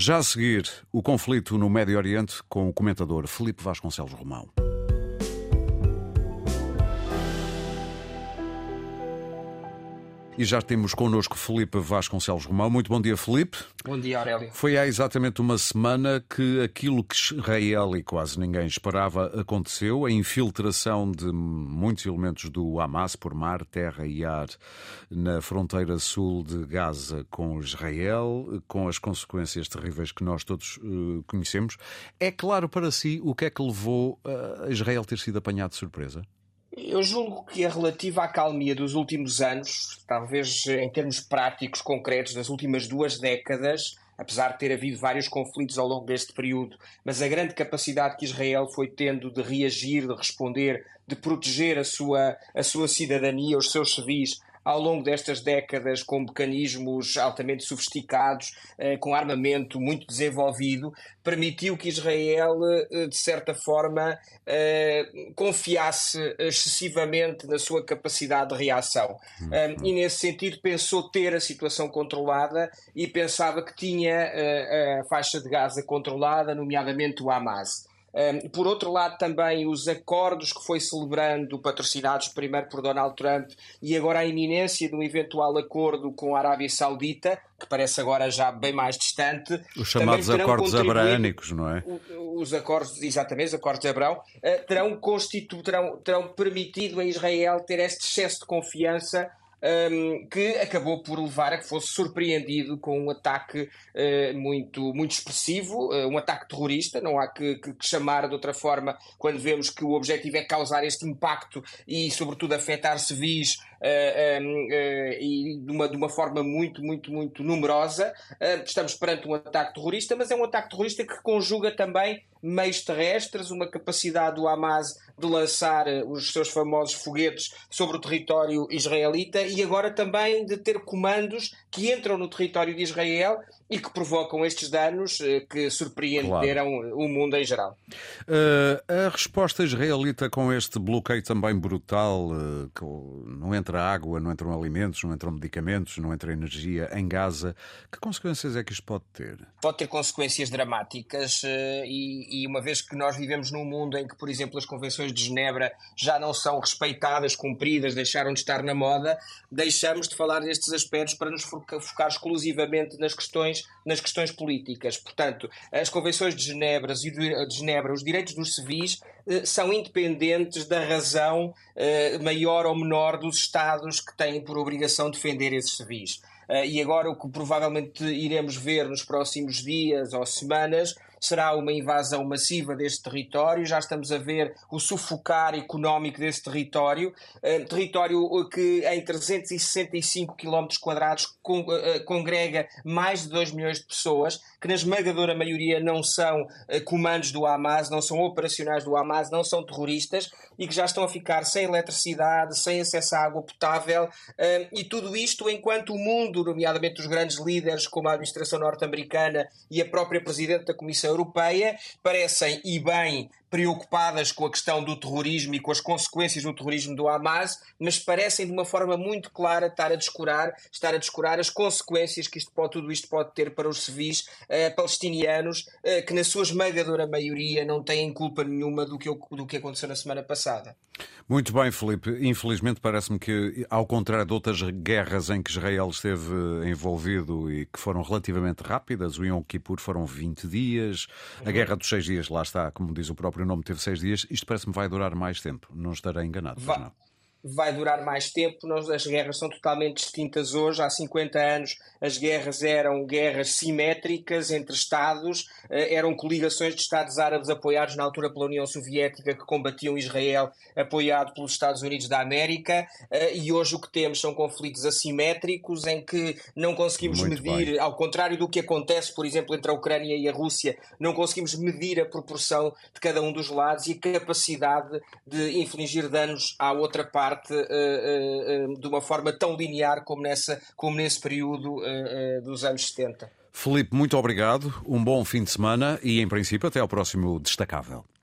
Já a seguir, o conflito no Médio Oriente com o comentador Felipe Vasconcelos Romão. E já temos connosco Felipe Vasconcelos Romão. Muito bom dia, Felipe. Bom dia, Aurélio. Foi há exatamente uma semana que aquilo que Israel e quase ninguém esperava aconteceu, a infiltração de muitos elementos do Hamas por mar, terra e ar na fronteira sul de Gaza com Israel, com as consequências terríveis que nós todos uh, conhecemos. É claro para si o que é que levou a Israel ter sido apanhado de surpresa? Eu julgo que a relativa acalmia dos últimos anos, talvez em termos práticos, concretos, das últimas duas décadas, apesar de ter havido vários conflitos ao longo deste período, mas a grande capacidade que Israel foi tendo de reagir, de responder, de proteger a sua, a sua cidadania, os seus civis, ao longo destas décadas com mecanismos altamente sofisticados, eh, com armamento muito desenvolvido, permitiu que Israel, eh, de certa forma, eh, confiasse excessivamente na sua capacidade de reação. Uhum. E, nesse sentido, pensou ter a situação controlada e pensava que tinha a faixa de Gaza controlada, nomeadamente o Hamas. Um, por outro lado, também os acordos que foi celebrando, patrocinados primeiro por Donald Trump e agora a iminência de um eventual acordo com a Arábia Saudita, que parece agora já bem mais distante. Os chamados acordos abraânicos, não é? Os acordos, exatamente, os acordos de Abraão, uh, terão, constitu, terão, terão permitido a Israel ter este excesso de confiança um, que acabou por levar a que fosse surpreendido com um ataque uh, muito, muito expressivo, uh, um ataque terrorista. Não há que, que, que, chamar de outra forma quando vemos que o objetivo é causar este impacto e, sobretudo, afetar civis uh, um, e de uma, de uma forma muito, muito, muito numerosa. estamos perante um ataque terrorista, mas é um ataque terrorista que conjuga também meios terrestres, uma capacidade do Hamas de lançar os seus famosos foguetes sobre o território israelita e agora também de ter comandos que entram no território de Israel e que provocam estes danos eh, que surpreenderam claro. o mundo em geral. Uh, a resposta israelita com este bloqueio também brutal, uh, que não entra água, não entram alimentos, não entram medicamentos, não entra energia em Gaza, que consequências é que isto pode ter? Pode ter consequências dramáticas uh, e, e, uma vez que nós vivemos num mundo em que, por exemplo, as convenções de Genebra já não são respeitadas, cumpridas, deixaram de estar na moda, deixamos de falar destes aspectos para nos focar exclusivamente nas questões nas questões políticas. Portanto, as convenções de Genebra, de Genebra os direitos dos civis eh, são independentes da razão eh, maior ou menor dos Estados que têm por obrigação defender esses civis. Eh, e agora o que provavelmente iremos ver nos próximos dias ou semanas será uma invasão massiva deste território. Já estamos a ver o sufocar económico desse território, uh, território que em 365 km quadrados uh, congrega mais de 2 milhões de pessoas, que na esmagadora maioria não são comandos do Hamas, não são operacionais do Hamas, não são terroristas e que já estão a ficar sem eletricidade, sem acesso à água potável e tudo isto enquanto o mundo, nomeadamente os grandes líderes como a administração norte-americana e a própria Presidente da Comissão Europeia parecem, e bem, preocupadas com a questão do terrorismo e com as consequências do terrorismo do Hamas, mas parecem de uma forma muito clara estar a descurar, estar a descurar as consequências que isto pode, tudo isto pode ter para os civis uh, palestinianos, uh, que na sua esmagadora maioria não têm culpa nenhuma do que, do que aconteceu na semana passada. Muito bem, Felipe. Infelizmente parece-me que, ao contrário de outras guerras em que Israel esteve envolvido e que foram relativamente rápidas, o Yom Kippur foram 20 dias, a Guerra dos Seis Dias, lá está, como diz o próprio próprio nome teve seis dias, isto parece-me vai durar mais tempo. Não estarei enganado, vai, não vai durar mais tempo. Nós, as guerras são totalmente distintas hoje. Há 50 anos as guerras eram guerras simétricas entre Estados, eh, eram coligações de Estados árabes apoiados na altura pela União Soviética que combatiam Israel, apoiado pelos Estados Unidos da América, eh, e hoje o que temos são conflitos assimétricos em que não conseguimos Muito medir, bem. ao contrário do que acontece, por exemplo, entre a Ucrânia e a Rússia, não conseguimos medir a proporção de cada um dos lados e a capacidade de infligir danos à outra parte parte uh, uh, de uma forma tão linear como, nessa, como nesse período dos anos 70. Felipe, muito obrigado, um bom fim de semana e, em princípio, até ao próximo Destacável.